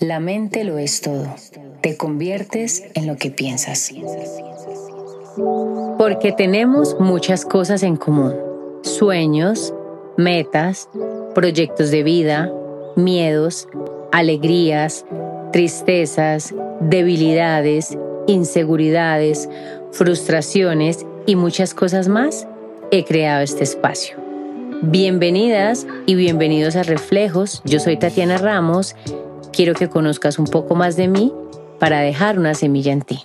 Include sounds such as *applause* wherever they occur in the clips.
La mente lo es todo. Te conviertes en lo que piensas. Porque tenemos muchas cosas en común. Sueños, metas, proyectos de vida, miedos, alegrías, tristezas, debilidades, inseguridades, frustraciones y muchas cosas más, he creado este espacio. Bienvenidas y bienvenidos a Reflejos. Yo soy Tatiana Ramos quiero que conozcas un poco más de mí para dejar una semilla en ti.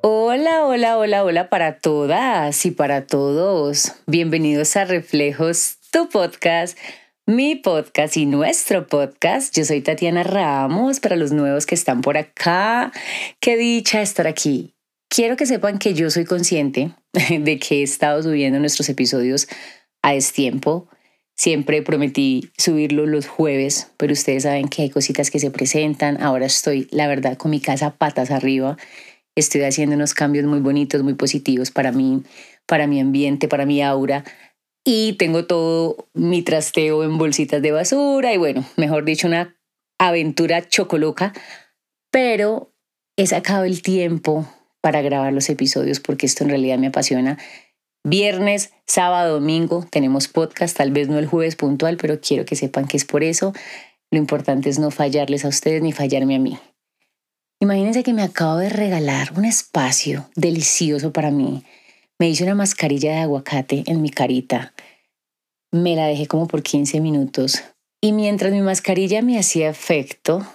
Hola, hola, hola, hola para todas y para todos. Bienvenidos a Reflejos, tu podcast, mi podcast y nuestro podcast. Yo soy Tatiana Ramos para los nuevos que están por acá. Qué dicha estar aquí. Quiero que sepan que yo soy consciente *laughs* de que he estado subiendo nuestros episodios a destiempo Siempre prometí subirlo los jueves, pero ustedes saben que hay cositas que se presentan. Ahora estoy, la verdad, con mi casa patas arriba. Estoy haciendo unos cambios muy bonitos, muy positivos para mí, para mi ambiente, para mi aura. Y tengo todo mi trasteo en bolsitas de basura y bueno, mejor dicho, una aventura chocoloca. Pero he sacado el tiempo para grabar los episodios porque esto en realidad me apasiona Viernes, sábado, domingo tenemos podcast, tal vez no el jueves puntual, pero quiero que sepan que es por eso. Lo importante es no fallarles a ustedes ni fallarme a mí. Imagínense que me acabo de regalar un espacio delicioso para mí. Me hice una mascarilla de aguacate en mi carita. Me la dejé como por 15 minutos. Y mientras mi mascarilla me hacía efecto,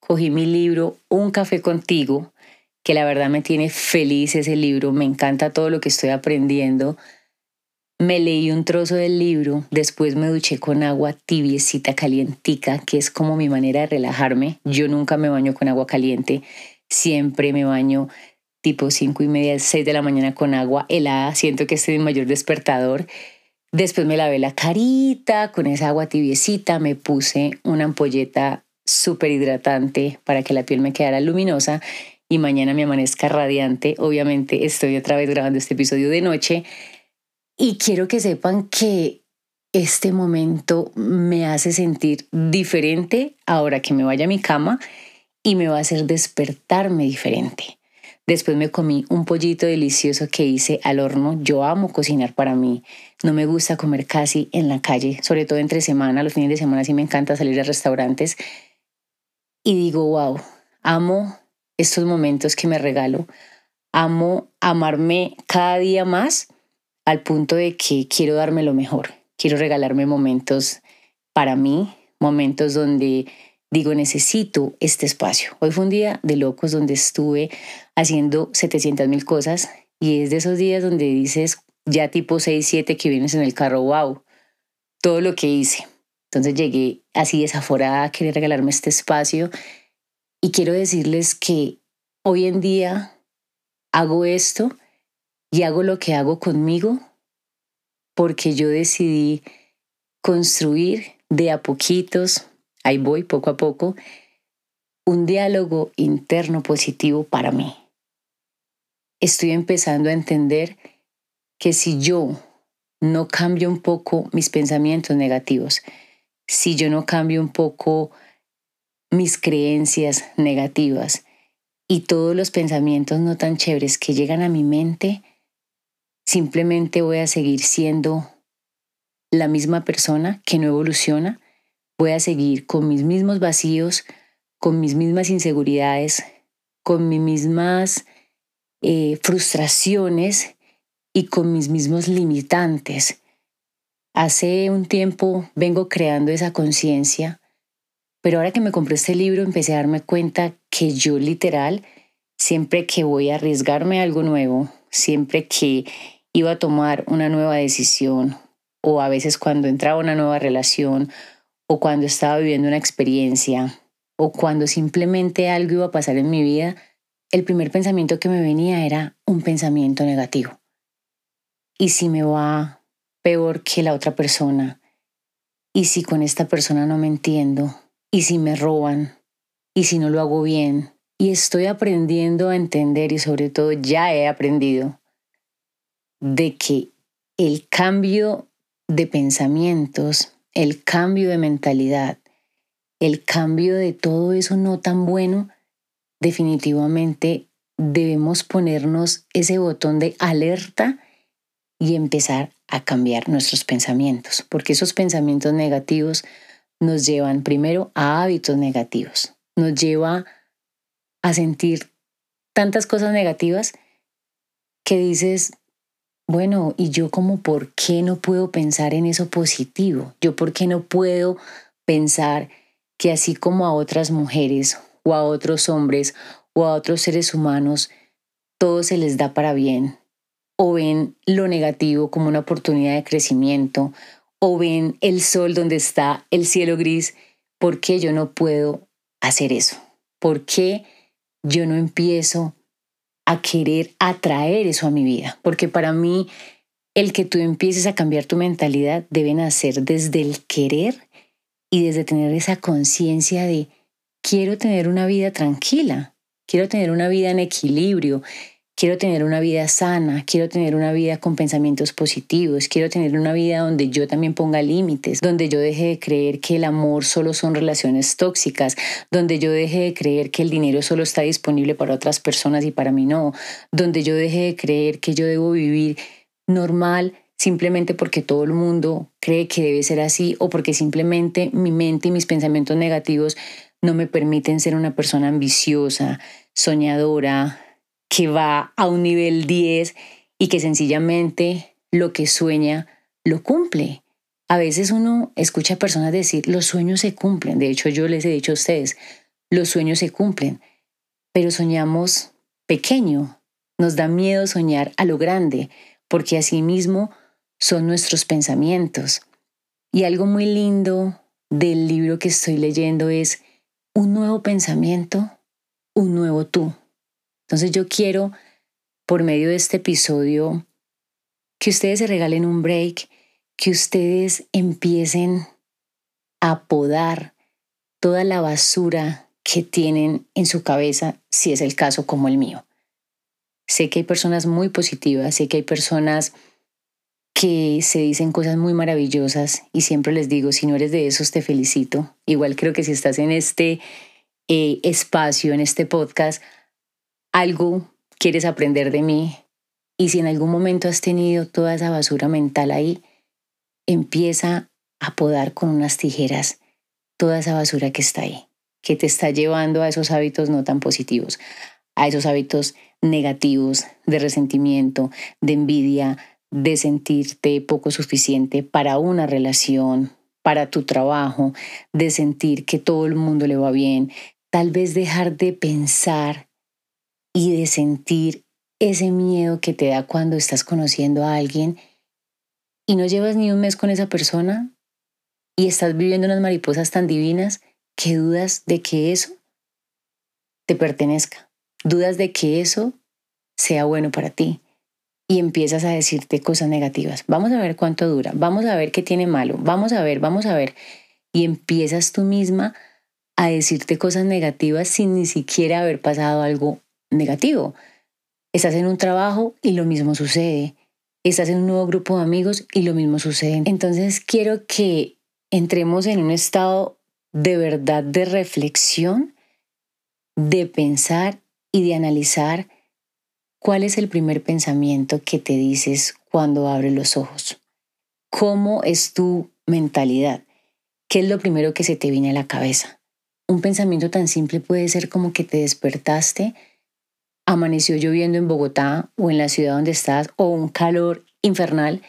cogí mi libro Un café contigo que la verdad me tiene feliz ese libro, me encanta todo lo que estoy aprendiendo. Me leí un trozo del libro, después me duché con agua tibiecita, calientica, que es como mi manera de relajarme. Yo nunca me baño con agua caliente, siempre me baño tipo cinco y media, seis de la mañana con agua helada, siento que este es mi mayor despertador. Después me lavé la carita con esa agua tibiecita, me puse una ampolleta súper hidratante para que la piel me quedara luminosa y mañana me amanezca radiante. Obviamente estoy otra vez grabando este episodio de noche y quiero que sepan que este momento me hace sentir diferente ahora que me vaya a mi cama y me va a hacer despertarme diferente. Después me comí un pollito delicioso que hice al horno. Yo amo cocinar para mí. No me gusta comer casi en la calle, sobre todo entre semana. Los fines de semana sí me encanta salir a restaurantes. Y digo, wow, amo estos momentos que me regalo. Amo amarme cada día más al punto de que quiero darme lo mejor. Quiero regalarme momentos para mí, momentos donde digo, necesito este espacio. Hoy fue un día de locos donde estuve haciendo 700 mil cosas y es de esos días donde dices ya tipo 6, 7 que vienes en el carro, wow, todo lo que hice. Entonces llegué así desaforada a querer regalarme este espacio y quiero decirles que hoy en día hago esto y hago lo que hago conmigo porque yo decidí construir de a poquitos, ahí voy poco a poco, un diálogo interno positivo para mí. Estoy empezando a entender que si yo no cambio un poco mis pensamientos negativos, si yo no cambio un poco mis creencias negativas y todos los pensamientos no tan chéveres que llegan a mi mente, simplemente voy a seguir siendo la misma persona que no evoluciona, voy a seguir con mis mismos vacíos, con mis mismas inseguridades, con mis mismas eh, frustraciones y con mis mismos limitantes. Hace un tiempo vengo creando esa conciencia pero ahora que me compré este libro empecé a darme cuenta que yo literal, siempre que voy a arriesgarme a algo nuevo, siempre que iba a tomar una nueva decisión o a veces cuando entraba una nueva relación o cuando estaba viviendo una experiencia o cuando simplemente algo iba a pasar en mi vida, el primer pensamiento que me venía era un pensamiento negativo. ¿Y si me va peor que la otra persona? ¿Y si con esta persona no me entiendo? Y si me roban y si no lo hago bien. Y estoy aprendiendo a entender y sobre todo ya he aprendido de que el cambio de pensamientos, el cambio de mentalidad el cambio de todo eso no tan bueno, definitivamente debemos ponernos ese botón de alerta y empezar a cambiar nuestros pensamientos, porque esos pensamientos negativos nos llevan primero a hábitos negativos, nos lleva a sentir tantas cosas negativas que dices, bueno, ¿y yo como por qué no puedo pensar en eso positivo? ¿Yo por qué no puedo pensar que así como a otras mujeres o a otros hombres o a otros seres humanos, todo se les da para bien? ¿O ven lo negativo como una oportunidad de crecimiento? ¿O ven el sol donde está el cielo gris? ¿Por qué yo no puedo hacer eso? ¿Por qué yo no empiezo a querer atraer eso a mi vida, porque para mí el que tú empieces a cambiar tu mentalidad debe nacer desde el querer y desde tener esa conciencia de quiero tener una vida tranquila, quiero tener una vida en equilibrio, quiero tener una vida sana, quiero tener una vida con pensamientos positivos, quiero tener una vida donde yo también ponga límites, donde yo deje de creer que el amor solo son relaciones tóxicas, donde yo deje de creer que el dinero solo está disponible para otras personas y para mí no, donde yo deje de creer que yo debo vivir normal simplemente porque todo el mundo cree que debe ser así o porque simplemente mi mente y mis pensamientos negativos no me permiten ser una persona ambiciosa, soñadora, que va a un nivel 10 y que sencillamente lo que sueña lo cumple. A veces uno escucha a personas decir, los sueños se cumplen. De hecho, yo les he dicho a ustedes, los sueños se cumplen, pero soñamos pequeño. Nos da miedo soñar a lo grande, porque así mismo son nuestros pensamientos. Y algo muy lindo del libro que estoy leyendo es un nuevo pensamiento, un nuevo tú. Entonces yo quiero, por medio de este episodio, que ustedes se regalen un break, que ustedes empiecen a podar toda la basura que tienen en su cabeza, si es el caso como el mío. Sé que hay personas muy positivas, sé que hay personas que se dicen cosas muy maravillosas y siempre les digo, si no eres de esos, te felicito. Igual creo que si estás en este eh, espacio, en este podcast, algo quieres aprender de mí y si en algún momento has tenido toda esa basura mental ahí, empieza a podar con unas tijeras toda esa basura que está ahí, que te está llevando a esos hábitos no tan positivos, a esos hábitos negativos de resentimiento, de envidia, de sentirte poco suficiente para una relación, para tu trabajo, de sentir que todo el mundo le va bien, tal vez dejar de pensar y de sentir ese miedo que te da cuando estás conociendo a alguien y no llevas ni un mes con esa persona y estás viviendo unas mariposas tan divinas que dudas de que eso te pertenezca, dudas de que eso sea bueno para ti y empiezas a decirte cosas negativas. Vamos a ver cuánto dura, vamos a ver qué tiene malo, vamos a ver, vamos a ver. Y empiezas tú misma a decirte cosas negativas sin ni siquiera haber pasado algo negativo. Estás en un trabajo y lo mismo sucede. Estás en un nuevo grupo de amigos y lo mismo sucede. Entonces quiero que entremos en un estado de verdad de reflexión, de pensar y de analizar cuál es el primer pensamiento que te dices cuando abres los ojos. ¿Cómo es tu mentalidad? ¿Qué es lo primero que se te viene a la cabeza? Un pensamiento tan simple puede ser como que te despertaste amaneció lloviendo en Bogotá o en la ciudad donde estás o un calor infernal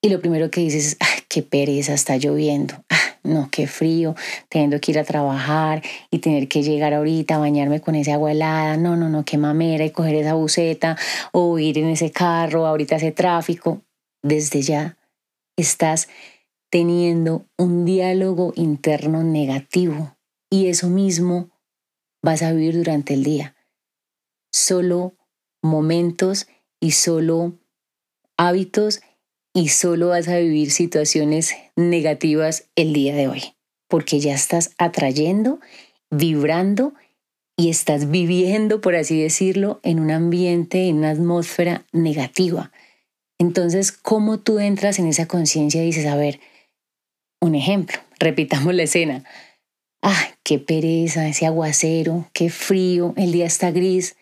y lo primero que dices es, ah, qué pereza, está lloviendo, ah, no, qué frío, teniendo que ir a trabajar y tener que llegar ahorita bañarme con esa agua helada, no, no, no, qué mamera y coger esa buceta o ir en ese carro, ahorita ese tráfico. Desde ya estás teniendo un diálogo interno negativo y eso mismo vas a vivir durante el día solo momentos y solo hábitos y solo vas a vivir situaciones negativas el día de hoy, porque ya estás atrayendo, vibrando y estás viviendo, por así decirlo, en un ambiente, en una atmósfera negativa. Entonces, ¿cómo tú entras en esa conciencia y dices, a ver, un ejemplo, *laughs* repitamos la escena, ¡ay, qué pereza, ese aguacero, qué frío, el día está gris!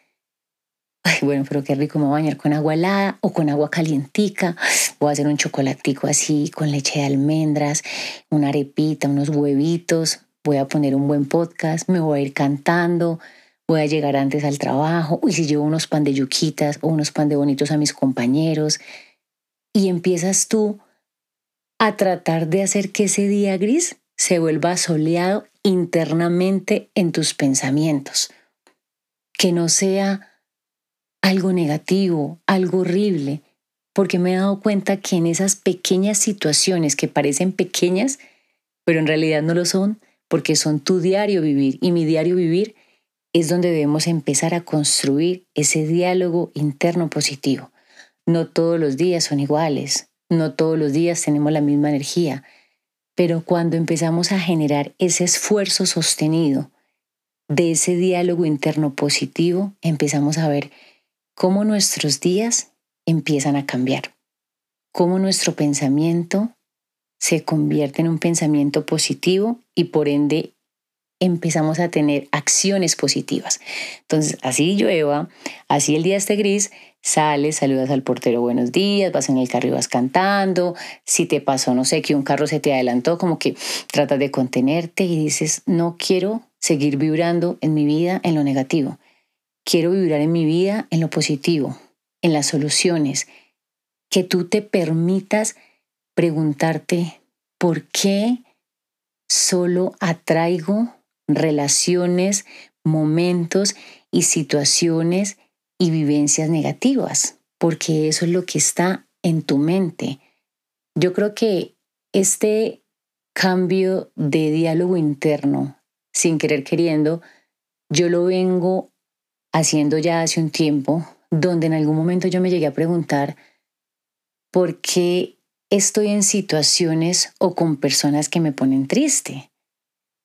Ay, bueno, pero qué rico me voy a bañar con agua helada o con agua calientica. Voy a hacer un chocolatico así con leche de almendras, una arepita, unos huevitos. Voy a poner un buen podcast, me voy a ir cantando, voy a llegar antes al trabajo. Uy, si llevo unos pan de yuquitas o unos pan de bonitos a mis compañeros. Y empiezas tú a tratar de hacer que ese día gris se vuelva soleado internamente en tus pensamientos. Que no sea algo negativo, algo horrible, porque me he dado cuenta que en esas pequeñas situaciones que parecen pequeñas, pero en realidad no lo son, porque son tu diario vivir y mi diario vivir es donde debemos empezar a construir ese diálogo interno positivo. No todos los días son iguales, no todos los días tenemos la misma energía, pero cuando empezamos a generar ese esfuerzo sostenido de ese diálogo interno positivo, empezamos a ver cómo nuestros días empiezan a cambiar, cómo nuestro pensamiento se convierte en un pensamiento positivo y por ende empezamos a tener acciones positivas. Entonces, así llueva, así el día esté gris, sales, saludas al portero buenos días, vas en el carro y vas cantando, si te pasó, no sé, que un carro se te adelantó, como que tratas de contenerte y dices, no quiero seguir vibrando en mi vida en lo negativo, quiero vibrar en mi vida en lo positivo, en las soluciones, que tú te permitas preguntarte, ¿por qué solo atraigo relaciones, momentos y situaciones y vivencias negativas, porque eso es lo que está en tu mente. Yo creo que este cambio de diálogo interno, sin querer queriendo, yo lo vengo haciendo ya hace un tiempo, donde en algún momento yo me llegué a preguntar por qué estoy en situaciones o con personas que me ponen triste,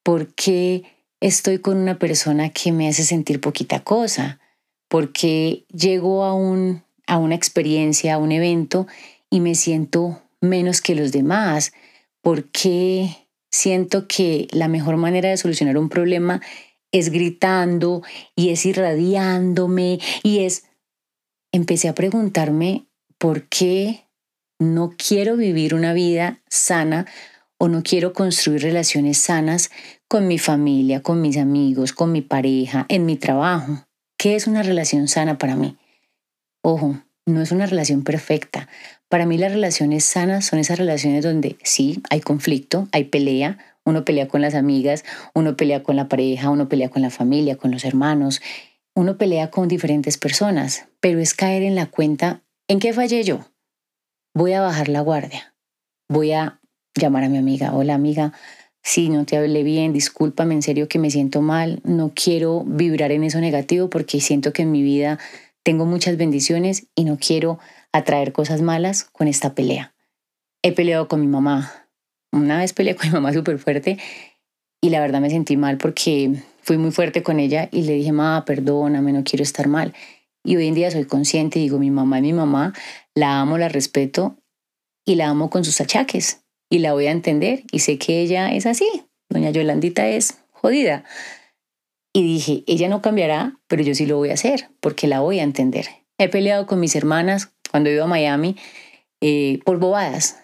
por qué estoy con una persona que me hace sentir poquita cosa, porque llego a, un, a una experiencia, a un evento y me siento menos que los demás, porque siento que la mejor manera de solucionar un problema es gritando y es irradiándome y es... Empecé a preguntarme por qué no quiero vivir una vida sana o no quiero construir relaciones sanas con mi familia, con mis amigos, con mi pareja, en mi trabajo. ¿Qué es una relación sana para mí? Ojo, no es una relación perfecta. Para mí las relaciones sanas son esas relaciones donde sí, hay conflicto, hay pelea, uno pelea con las amigas, uno pelea con la pareja, uno pelea con la familia, con los hermanos, uno pelea con diferentes personas, pero es caer en la cuenta, ¿en qué fallé yo? Voy a bajar la guardia, voy a llamar a mi amiga, hola amiga, si no te hablé bien, discúlpame, en serio que me siento mal, no quiero vibrar en eso negativo porque siento que en mi vida tengo muchas bendiciones y no quiero atraer cosas malas con esta pelea. He peleado con mi mamá. Una vez peleé *laughs* con mi mamá súper fuerte y la verdad me sentí mal porque fui muy fuerte con ella y le dije, mamá, perdóname, no quiero estar mal. Y hoy en día soy consciente y digo, mi mamá es mi mamá, la amo, la respeto y la amo con sus achaques y la voy a entender y sé que ella es así. Doña Yolandita es jodida. Y dije, ella no cambiará, pero yo sí lo voy a hacer porque la voy a entender. He peleado con mis hermanas cuando iba a Miami eh, por bobadas.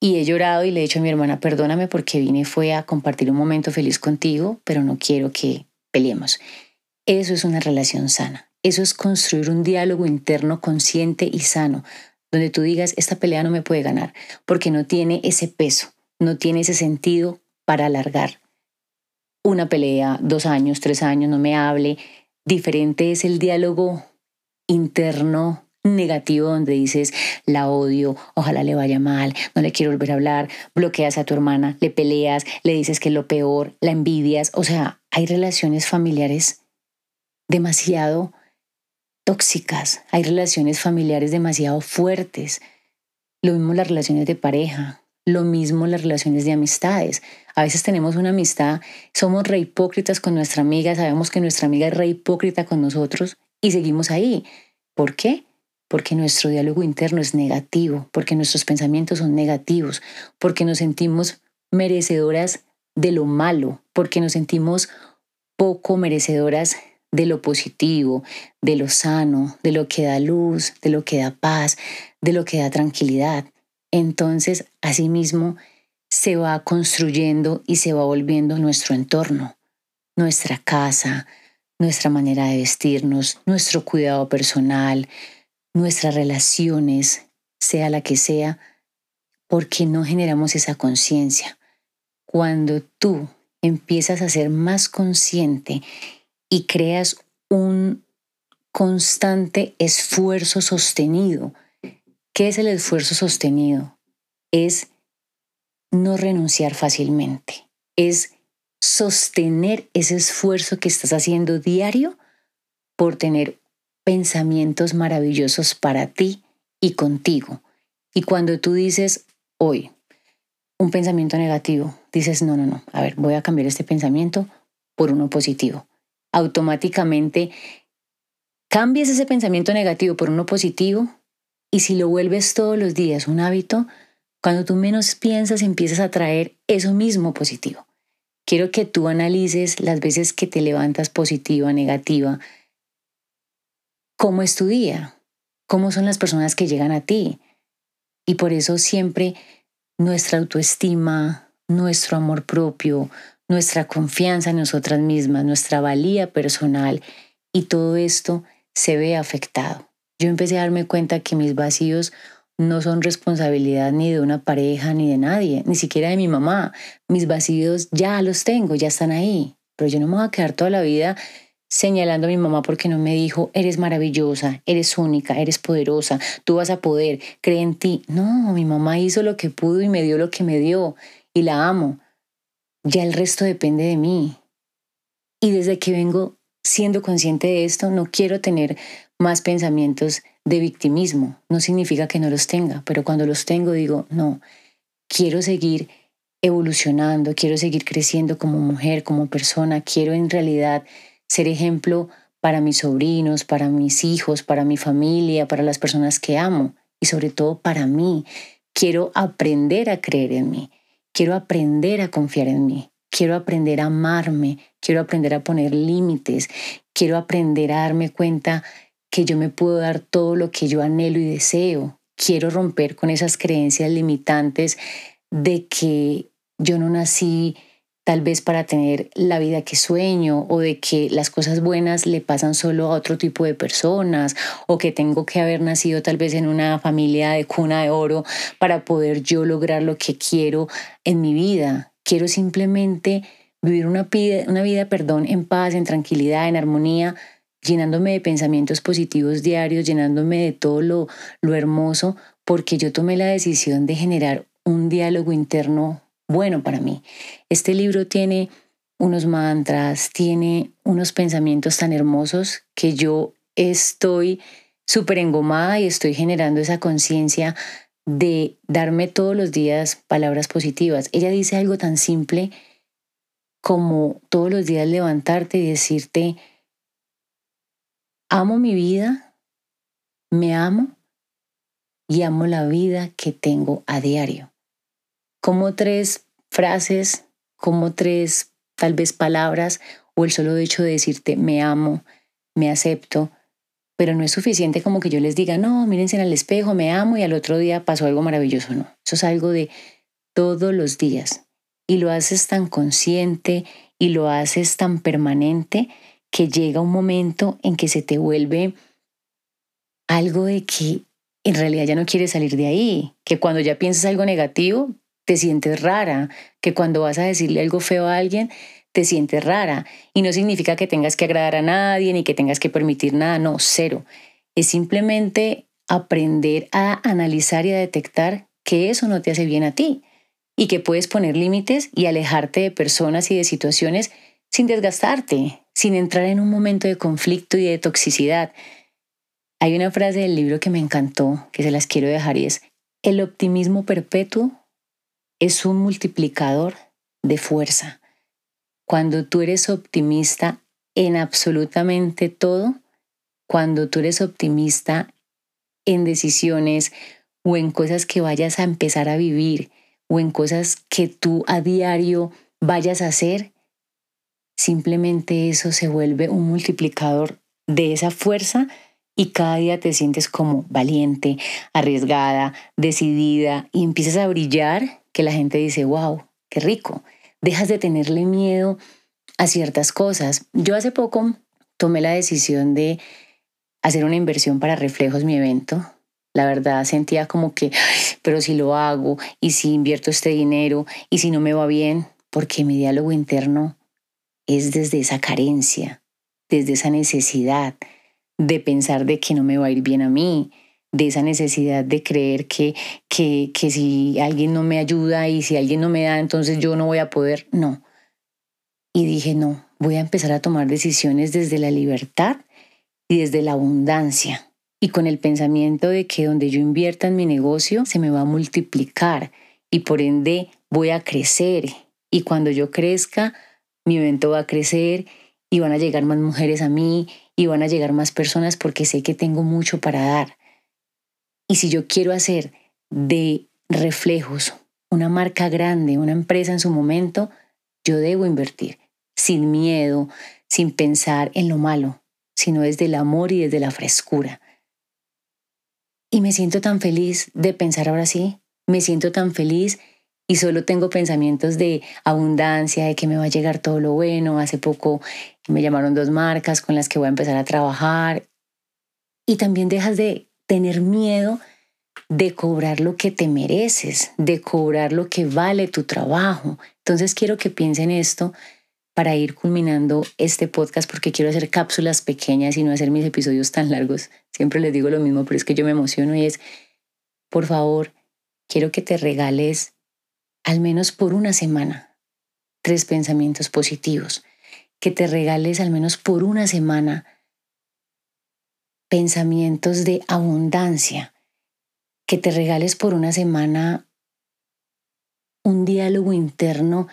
Y he llorado y le he dicho a mi hermana, perdóname porque vine fue a compartir un momento feliz contigo, pero no quiero que peleemos. Eso es una relación sana. Eso es construir un diálogo interno consciente y sano, donde tú digas, esta pelea no me puede ganar, porque no tiene ese peso, no tiene ese sentido para alargar. Una pelea, dos años, tres años, no me hable. Diferente es el diálogo interno negativo donde dices, la odio, ojalá le vaya mal, no le quiero volver a hablar, bloqueas a tu hermana, le peleas, le dices que es lo peor, la envidias. O sea, hay relaciones familiares demasiado tóxicas, hay relaciones familiares demasiado fuertes, lo mismo las relaciones de pareja, lo mismo las relaciones de amistades. A veces tenemos una amistad, somos re hipócritas con nuestra amiga, sabemos que nuestra amiga es re hipócrita con nosotros y seguimos ahí. ¿Por qué? Porque nuestro diálogo interno es negativo, porque nuestros pensamientos son negativos, porque nos sentimos merecedoras de lo malo, porque nos sentimos poco merecedoras de lo positivo, de lo sano, de lo que da luz, de lo que da paz, de lo que da tranquilidad. Entonces, asimismo, se va construyendo y se va volviendo nuestro entorno, nuestra casa, nuestra manera de vestirnos, nuestro cuidado personal, nuestras relaciones, sea la que sea, porque no generamos esa conciencia. Cuando tú empiezas a ser más consciente y creas un constante esfuerzo sostenido, ¿qué es el esfuerzo sostenido? Es no renunciar fácilmente, es sostener ese esfuerzo que estás haciendo diario por tener pensamientos maravillosos para ti y contigo. Y cuando tú dices hoy un pensamiento negativo, dices, no, no, no, a ver, voy a cambiar este pensamiento por uno positivo. Automáticamente cambias ese pensamiento negativo por uno positivo y si lo vuelves todos los días un hábito, cuando tú menos piensas empiezas a traer eso mismo positivo. Quiero que tú analices las veces que te levantas positiva, negativa. ¿Cómo es tu día? ¿Cómo son las personas que llegan a ti? Y por eso siempre nuestra autoestima, nuestro amor propio, nuestra confianza en nosotras mismas, nuestra valía personal y todo esto se ve afectado. Yo empecé a darme cuenta que mis vacíos no son responsabilidad ni de una pareja ni de nadie, ni siquiera de mi mamá. Mis vacíos ya los tengo, ya están ahí, pero yo no me voy a quedar toda la vida señalando a mi mamá porque no me dijo, eres maravillosa, eres única, eres poderosa, tú vas a poder, cree en ti. No, mi mamá hizo lo que pudo y me dio lo que me dio y la amo. Ya el resto depende de mí. Y desde que vengo siendo consciente de esto, no quiero tener más pensamientos de victimismo. No significa que no los tenga, pero cuando los tengo digo, no, quiero seguir evolucionando, quiero seguir creciendo como mujer, como persona, quiero en realidad ser ejemplo para mis sobrinos, para mis hijos, para mi familia, para las personas que amo y sobre todo para mí. Quiero aprender a creer en mí, quiero aprender a confiar en mí, quiero aprender a amarme, quiero aprender a poner límites, quiero aprender a darme cuenta que yo me puedo dar todo lo que yo anhelo y deseo. Quiero romper con esas creencias limitantes de que yo no nací tal vez para tener la vida que sueño o de que las cosas buenas le pasan solo a otro tipo de personas o que tengo que haber nacido tal vez en una familia de cuna de oro para poder yo lograr lo que quiero en mi vida. Quiero simplemente vivir una vida, perdón, en paz, en tranquilidad, en armonía llenándome de pensamientos positivos diarios, llenándome de todo lo, lo hermoso, porque yo tomé la decisión de generar un diálogo interno bueno para mí. Este libro tiene unos mantras, tiene unos pensamientos tan hermosos que yo estoy súper engomada y estoy generando esa conciencia de darme todos los días palabras positivas. Ella dice algo tan simple como todos los días levantarte y decirte, Amo mi vida, me amo y amo la vida que tengo a diario. Como tres frases, como tres tal vez palabras o el solo hecho de decirte me amo, me acepto, pero no es suficiente como que yo les diga, no, mírense en el espejo, me amo y al otro día pasó algo maravilloso, no. Eso es algo de todos los días y lo haces tan consciente y lo haces tan permanente que llega un momento en que se te vuelve algo de que en realidad ya no quieres salir de ahí, que cuando ya piensas algo negativo, te sientes rara, que cuando vas a decirle algo feo a alguien, te sientes rara. Y no significa que tengas que agradar a nadie ni que tengas que permitir nada, no, cero. Es simplemente aprender a analizar y a detectar que eso no te hace bien a ti y que puedes poner límites y alejarte de personas y de situaciones sin desgastarte, sin entrar en un momento de conflicto y de toxicidad. Hay una frase del libro que me encantó, que se las quiero dejar y es, el optimismo perpetuo es un multiplicador de fuerza. Cuando tú eres optimista en absolutamente todo, cuando tú eres optimista en decisiones o en cosas que vayas a empezar a vivir o en cosas que tú a diario vayas a hacer, simplemente eso se vuelve un multiplicador de esa fuerza y cada día te sientes como valiente, arriesgada, decidida y empiezas a brillar que la gente dice, wow, qué rico. Dejas de tenerle miedo a ciertas cosas. Yo hace poco tomé la decisión de hacer una inversión para Reflejos, mi evento. La verdad sentía como que, pero si lo hago y si invierto este dinero y si no me va bien, porque mi diálogo interno es desde esa carencia, desde esa necesidad de pensar de que no me va a ir bien a mí, de esa necesidad de creer que, que, que si alguien no me ayuda y si alguien no me da, entonces yo no voy a poder. No. Y dije, no, voy a empezar a tomar decisiones desde la libertad y desde la abundancia. Y con el pensamiento de que donde yo invierta en mi negocio se me va a multiplicar y por ende voy a crecer. Y cuando yo crezca, mi evento va a crecer y van a llegar más mujeres a mí y van a llegar más personas porque sé que tengo mucho para dar. Y si yo quiero hacer de reflejos una marca grande, una empresa en su momento, yo debo invertir sin miedo, sin pensar en lo malo, sino desde el amor y desde la frescura. Y me siento tan feliz de pensar ahora sí, me siento tan feliz y solo tengo pensamientos de abundancia, de que me va a llegar todo lo bueno. Hace poco me llamaron dos marcas con las que voy a empezar a trabajar. Y también dejas de tener miedo de cobrar lo que te mereces, de cobrar lo que vale tu trabajo. Entonces quiero que piensen esto para ir culminando este podcast porque quiero hacer cápsulas pequeñas y no hacer mis episodios tan largos. Siempre les digo lo mismo, pero es que yo me emociono y es, por favor, quiero que te regales al menos por una semana tres pensamientos positivos, que te regales al menos por una semana pensamientos de abundancia, que te regales por una semana un diálogo interno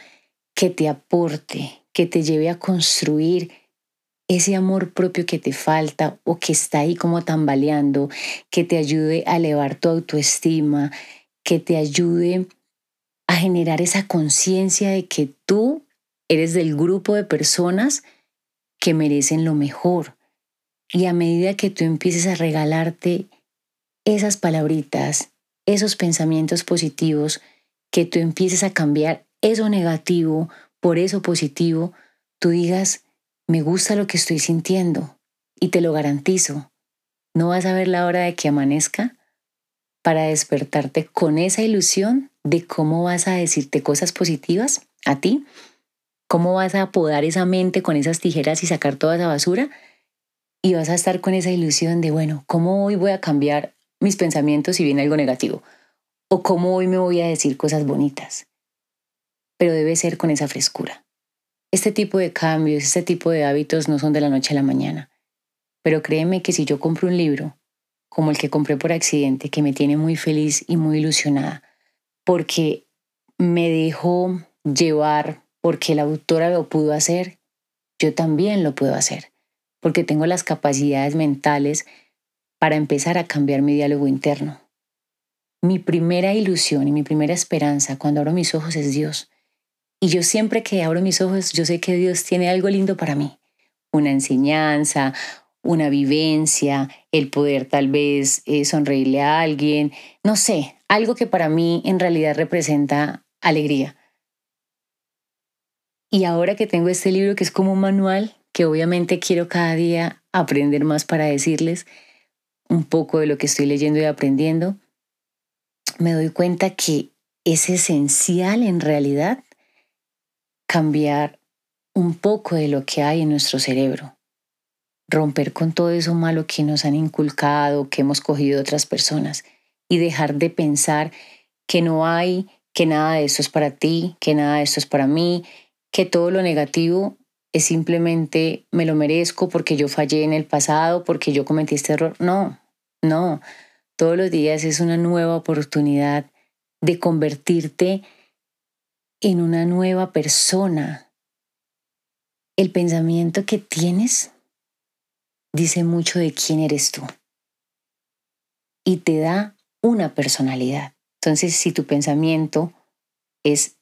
que te aporte, que te lleve a construir ese amor propio que te falta o que está ahí como tambaleando, que te ayude a elevar tu autoestima, que te ayude a generar esa conciencia de que tú eres del grupo de personas que merecen lo mejor. Y a medida que tú empieces a regalarte esas palabritas, esos pensamientos positivos, que tú empieces a cambiar eso negativo por eso positivo, tú digas, me gusta lo que estoy sintiendo y te lo garantizo. No vas a ver la hora de que amanezca para despertarte con esa ilusión de cómo vas a decirte cosas positivas a ti, cómo vas a podar esa mente con esas tijeras y sacar toda esa basura y vas a estar con esa ilusión de, bueno, ¿cómo hoy voy a cambiar mis pensamientos si viene algo negativo? ¿O cómo hoy me voy a decir cosas bonitas? pero debe ser con esa frescura. Este tipo de cambios, este tipo de hábitos no son de la noche a la mañana, pero créeme que si yo compro un libro, como el que compré por accidente, que me tiene muy feliz y muy ilusionada, porque me dejó llevar, porque la autora lo pudo hacer, yo también lo puedo hacer, porque tengo las capacidades mentales para empezar a cambiar mi diálogo interno. Mi primera ilusión y mi primera esperanza cuando abro mis ojos es Dios. Y yo siempre que abro mis ojos, yo sé que Dios tiene algo lindo para mí, una enseñanza, una vivencia, el poder tal vez eh, sonreírle a alguien, no sé, algo que para mí en realidad representa alegría. Y ahora que tengo este libro que es como un manual, que obviamente quiero cada día aprender más para decirles un poco de lo que estoy leyendo y aprendiendo, me doy cuenta que es esencial en realidad cambiar un poco de lo que hay en nuestro cerebro, romper con todo eso malo que nos han inculcado, que hemos cogido otras personas y dejar de pensar que no hay, que nada de esto es para ti, que nada de esto es para mí, que todo lo negativo es simplemente me lo merezco porque yo fallé en el pasado, porque yo cometí este error. No, no. Todos los días es una nueva oportunidad de convertirte en una nueva persona. El pensamiento que tienes dice mucho de quién eres tú y te da una personalidad. Entonces, si tu pensamiento es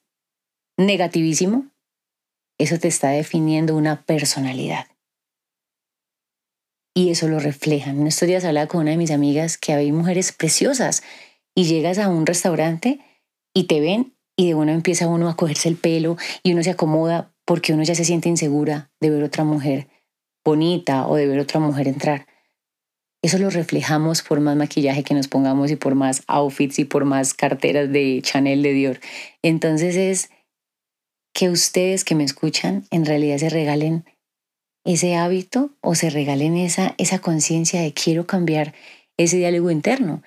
negativísimo, eso te está definiendo una personalidad. Y eso lo reflejan. En estos días hablaba con una de mis amigas que hay mujeres preciosas y llegas a un restaurante y te ven y de uno empieza uno a cogerse el pelo y uno se acomoda porque uno ya se siente insegura de ver otra mujer bonita o de ver otra mujer entrar. Eso lo reflejamos por más maquillaje que nos pongamos y por más outfits y por más carteras de Chanel de Dior. Entonces es que ustedes que me escuchan en realidad se regalen ese hábito o se regalen esa, esa conciencia de quiero cambiar ese diálogo interno,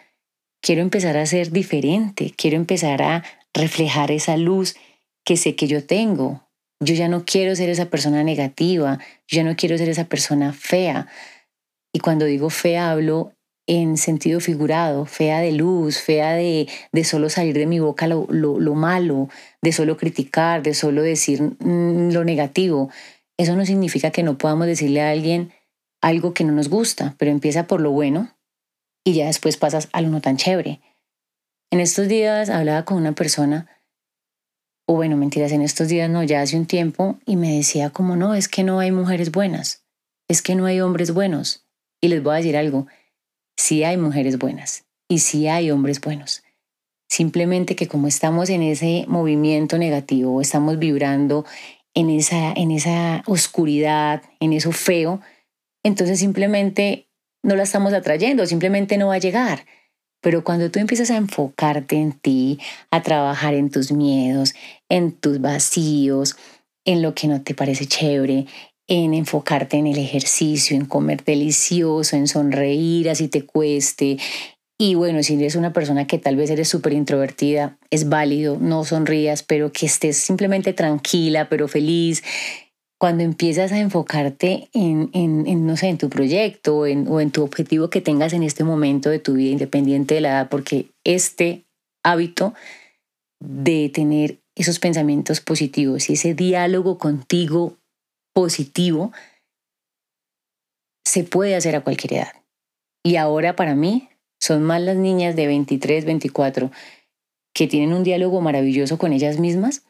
quiero empezar a ser diferente, quiero empezar a reflejar esa luz que sé que yo tengo. Yo ya no quiero ser esa persona negativa, yo ya no quiero ser esa persona fea. Y cuando digo fea hablo en sentido figurado, fea de luz, fea de, de solo salir de mi boca lo, lo, malo, de solo criticar, de solo decir mm, lo negativo. Eso no significa que no podamos decirle a alguien algo que no nos gusta, pero empieza por lo bueno y ya después pasas a lo no tan chévere. En estos días hablaba con una persona, o bueno, mentiras, en estos días no, ya hace un tiempo, y me decía como no, es que no hay mujeres buenas, es que no hay hombres buenos. Y les voy a decir algo, sí hay mujeres buenas y sí hay hombres buenos. Simplemente que como estamos en ese movimiento negativo, estamos vibrando en esa, en esa oscuridad, en eso feo, entonces simplemente no la estamos atrayendo, simplemente no va a llegar. Pero cuando tú empiezas a enfocarte en ti, a trabajar en tus miedos, en tus vacíos, en lo que no te parece chévere, en enfocarte en el ejercicio, en comer delicioso, en sonreír así te cueste. Y bueno, si eres una persona que tal vez eres súper introvertida, es válido, no sonrías, pero que estés simplemente tranquila, pero feliz. Cuando empiezas a enfocarte en, en, no sé, en tu proyecto o en tu objetivo que tengas en este momento de tu vida, independiente de la edad, porque este hábito de tener esos pensamientos positivos y ese diálogo contigo positivo se puede hacer a cualquier edad. Y ahora para mí son más las niñas de 23, 24 que tienen un diálogo maravilloso con ellas mismas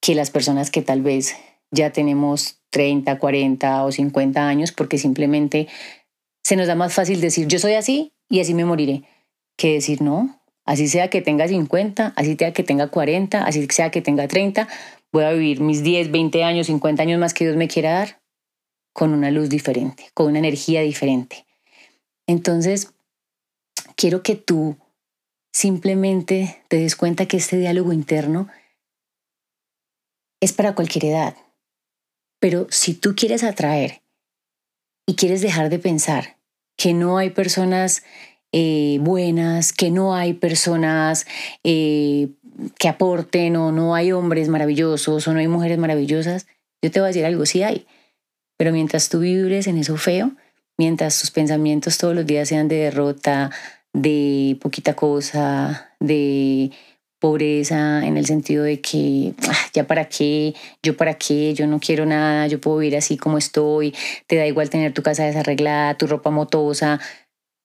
que las personas que tal vez ya tenemos 30, 40 o 50 años porque simplemente se nos da más fácil decir yo soy así y así me moriré que decir no, así sea que tenga 50, así sea que tenga 40, así sea que tenga 30, voy a vivir mis 10, 20 años, 50 años más que Dios me quiera dar con una luz diferente, con una energía diferente. Entonces, quiero que tú simplemente te des cuenta que este diálogo interno es para cualquier edad. Pero si tú quieres atraer y quieres dejar de pensar que no hay personas eh, buenas, que no hay personas eh, que aporten o no hay hombres maravillosos o no hay mujeres maravillosas, yo te voy a decir algo, sí hay. Pero mientras tú vibres en eso feo, mientras tus pensamientos todos los días sean de derrota, de poquita cosa, de pobreza en el sentido de que ah, ya para qué, yo para qué, yo no quiero nada, yo puedo vivir así como estoy, te da igual tener tu casa desarreglada, tu ropa motosa,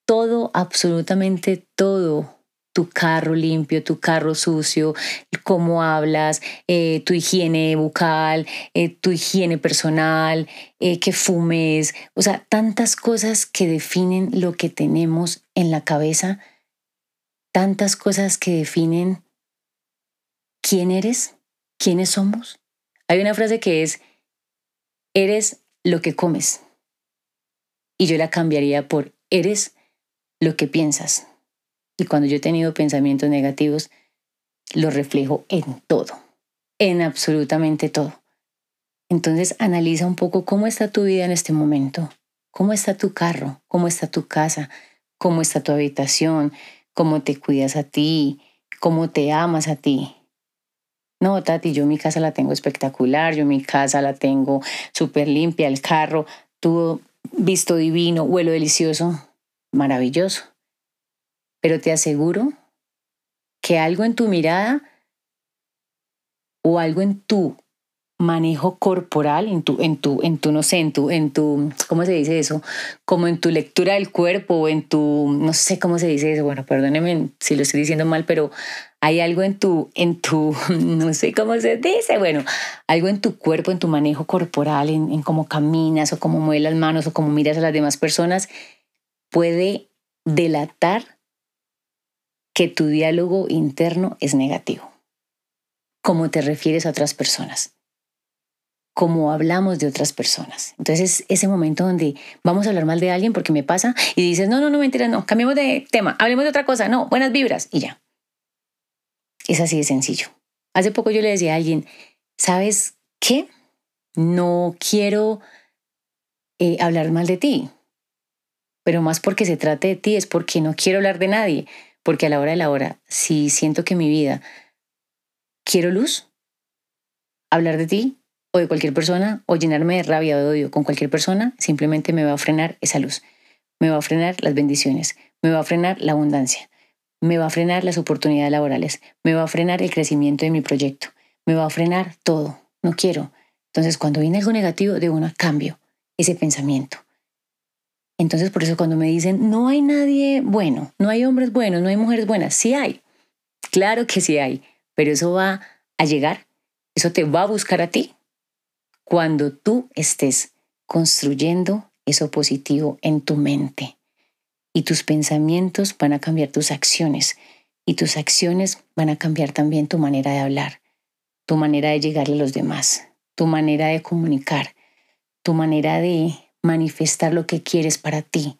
todo, absolutamente todo tu carro limpio, tu carro sucio, cómo hablas, eh, tu higiene bucal, eh, tu higiene personal, eh, que fumes, o sea, tantas cosas que definen lo que tenemos en la cabeza, tantas cosas que definen quién eres, quiénes somos. Hay una frase que es, eres lo que comes. Y yo la cambiaría por, eres lo que piensas. Y cuando yo he tenido pensamientos negativos, los reflejo en todo, en absolutamente todo. Entonces analiza un poco cómo está tu vida en este momento, cómo está tu carro, cómo está tu casa, cómo está tu habitación, cómo te cuidas a ti, cómo te amas a ti. No, Tati, yo mi casa la tengo espectacular, yo mi casa la tengo súper limpia, el carro, todo visto divino, huelo delicioso, maravilloso. Pero te aseguro que algo en tu mirada o algo en tu manejo corporal, en tu, en tu, en tu, no sé, en tu, en tu, ¿cómo se dice eso? Como en tu lectura del cuerpo, o en tu, no sé cómo se dice eso, bueno, perdóneme si lo estoy diciendo mal, pero hay algo en tu, en tu, *laughs* no sé cómo se dice, bueno, algo en tu cuerpo, en tu manejo corporal, en, en cómo caminas o cómo mueves las manos o cómo miras a las demás personas, puede delatar que tu diálogo interno es negativo. Cómo te refieres a otras personas cómo hablamos de otras personas. Entonces, ese momento donde vamos a hablar mal de alguien porque me pasa y dices, no, no, no, mentira, no, cambiemos de tema, hablemos de otra cosa, no, buenas vibras y ya. Es así de sencillo. Hace poco yo le decía a alguien, ¿sabes qué? No quiero eh, hablar mal de ti, pero más porque se trate de ti, es porque no quiero hablar de nadie, porque a la hora de la hora, si siento que mi vida quiero luz, hablar de ti o de cualquier persona o llenarme de rabia o de odio con cualquier persona, simplemente me va a frenar esa luz. Me va a frenar las bendiciones, me va a frenar la abundancia, me va a frenar las oportunidades laborales, me va a frenar el crecimiento de mi proyecto, me va a frenar todo. No quiero. Entonces, cuando viene algo negativo, de una cambio ese pensamiento. Entonces, por eso cuando me dicen, no hay nadie bueno, no hay hombres buenos, no hay mujeres buenas, sí hay. Claro que sí hay, pero eso va a llegar, eso te va a buscar a ti cuando tú estés construyendo eso positivo en tu mente. Y tus pensamientos van a cambiar tus acciones y tus acciones van a cambiar también tu manera de hablar, tu manera de llegarle a los demás, tu manera de comunicar, tu manera de manifestar lo que quieres para ti.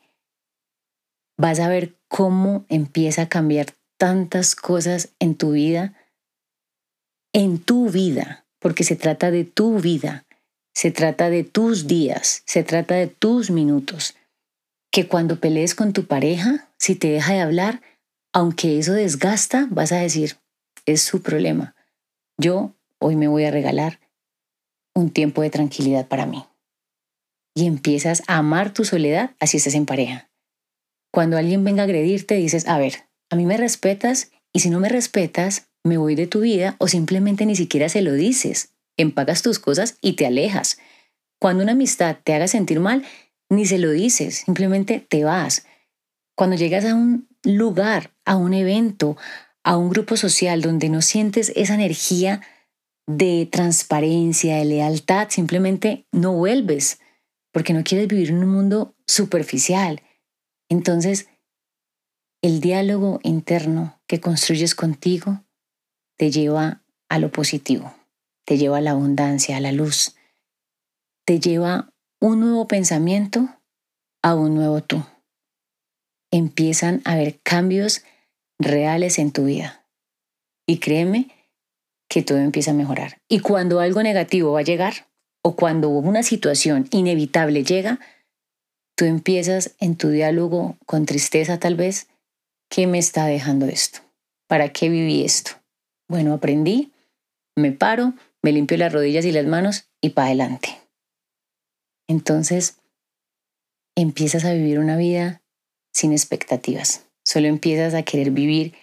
Vas a ver cómo empieza a cambiar tantas cosas en tu vida, en tu vida, porque se trata de tu vida se trata de tus días, se trata de tus minutos. Que cuando pelees con tu pareja, si te deja de hablar, aunque eso desgasta, vas a decir, es su problema. Yo hoy me voy a regalar un tiempo de tranquilidad para mí. Y empiezas a amar tu soledad así estés en pareja. Cuando alguien venga a agredirte, dices, a ver, a mí me respetas y si no me respetas, me voy de tu vida o simplemente ni siquiera se lo dices empagas tus cosas y te alejas. Cuando una amistad te haga sentir mal, ni se lo dices, simplemente te vas. Cuando llegas a un lugar, a un evento, a un grupo social donde no sientes esa energía de transparencia, de lealtad, simplemente no vuelves, porque no quieres vivir en un mundo superficial. Entonces, el diálogo interno que construyes contigo te lleva a lo positivo te lleva a la abundancia, a la luz, te lleva un nuevo pensamiento a un nuevo tú. Empiezan a haber cambios reales en tu vida. Y créeme que todo empieza a mejorar. Y cuando algo negativo va a llegar, o cuando una situación inevitable llega, tú empiezas en tu diálogo con tristeza tal vez, ¿qué me está dejando esto? ¿Para qué viví esto? Bueno, aprendí, me paro, me limpio las rodillas y las manos y para adelante. Entonces, empiezas a vivir una vida sin expectativas. Solo empiezas a querer vivir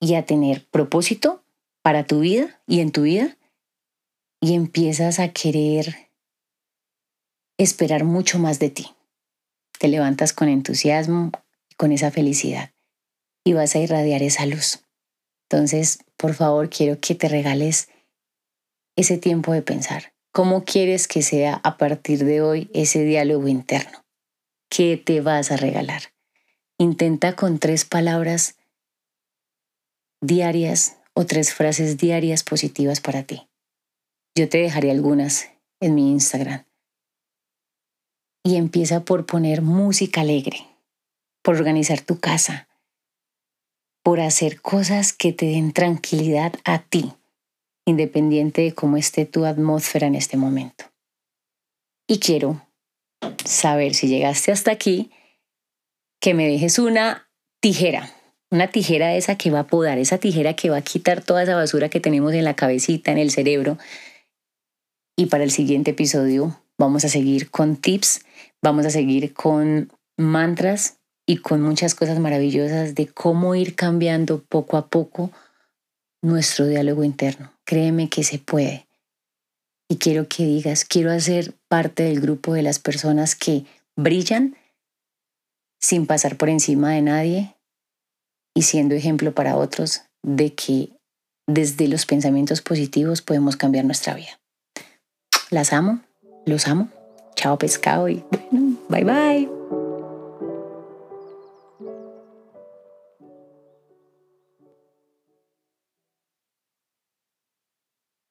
y a tener propósito para tu vida y en tu vida. Y empiezas a querer esperar mucho más de ti. Te levantas con entusiasmo con esa felicidad y vas a irradiar esa luz. Entonces, por favor, quiero que te regales ese tiempo de pensar. ¿Cómo quieres que sea a partir de hoy ese diálogo interno? ¿Qué te vas a regalar? Intenta con tres palabras diarias o tres frases diarias positivas para ti. Yo te dejaré algunas en mi Instagram. Y empieza por poner música alegre, por organizar tu casa, por hacer cosas que te den tranquilidad a ti, independiente de cómo esté tu atmósfera en este momento. Y quiero saber si llegaste hasta aquí, que me dejes una tijera, una tijera esa que va a podar, esa tijera que va a quitar toda esa basura que tenemos en la cabecita, en el cerebro y para el siguiente episodio vamos a seguir con tips, vamos a seguir con mantras y con muchas cosas maravillosas de cómo ir cambiando poco a poco nuestro diálogo interno. Créeme que se puede. Y quiero que digas, quiero hacer parte del grupo de las personas que brillan sin pasar por encima de nadie y siendo ejemplo para otros de que desde los pensamientos positivos podemos cambiar nuestra vida. Las amo, los amo. Chao pescado y bueno, bye bye.